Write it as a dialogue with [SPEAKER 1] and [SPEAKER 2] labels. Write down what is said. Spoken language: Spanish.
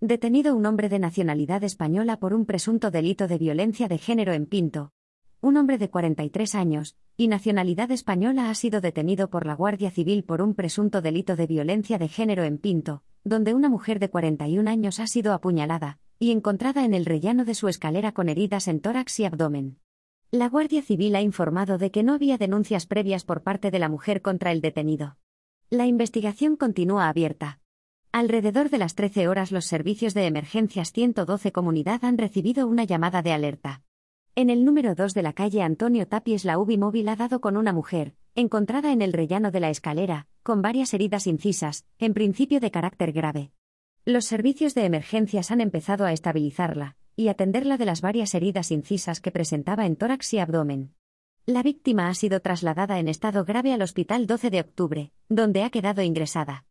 [SPEAKER 1] Detenido un hombre de nacionalidad española por un presunto delito de violencia de género en Pinto. Un hombre de 43 años, y nacionalidad española ha sido detenido por la Guardia Civil por un presunto delito de violencia de género en Pinto, donde una mujer de 41 años ha sido apuñalada, y encontrada en el rellano de su escalera con heridas en tórax y abdomen. La Guardia Civil ha informado de que no había denuncias previas por parte de la mujer contra el detenido. La investigación continúa abierta. Alrededor de las 13 horas los servicios de emergencias 112 Comunidad han recibido una llamada de alerta. En el número 2 de la calle Antonio Tapies la UBI móvil ha dado con una mujer, encontrada en el rellano de la escalera, con varias heridas incisas, en principio de carácter grave. Los servicios de emergencias han empezado a estabilizarla, y atenderla de las varias heridas incisas que presentaba en tórax y abdomen. La víctima ha sido trasladada en estado grave al Hospital 12 de Octubre, donde ha quedado ingresada.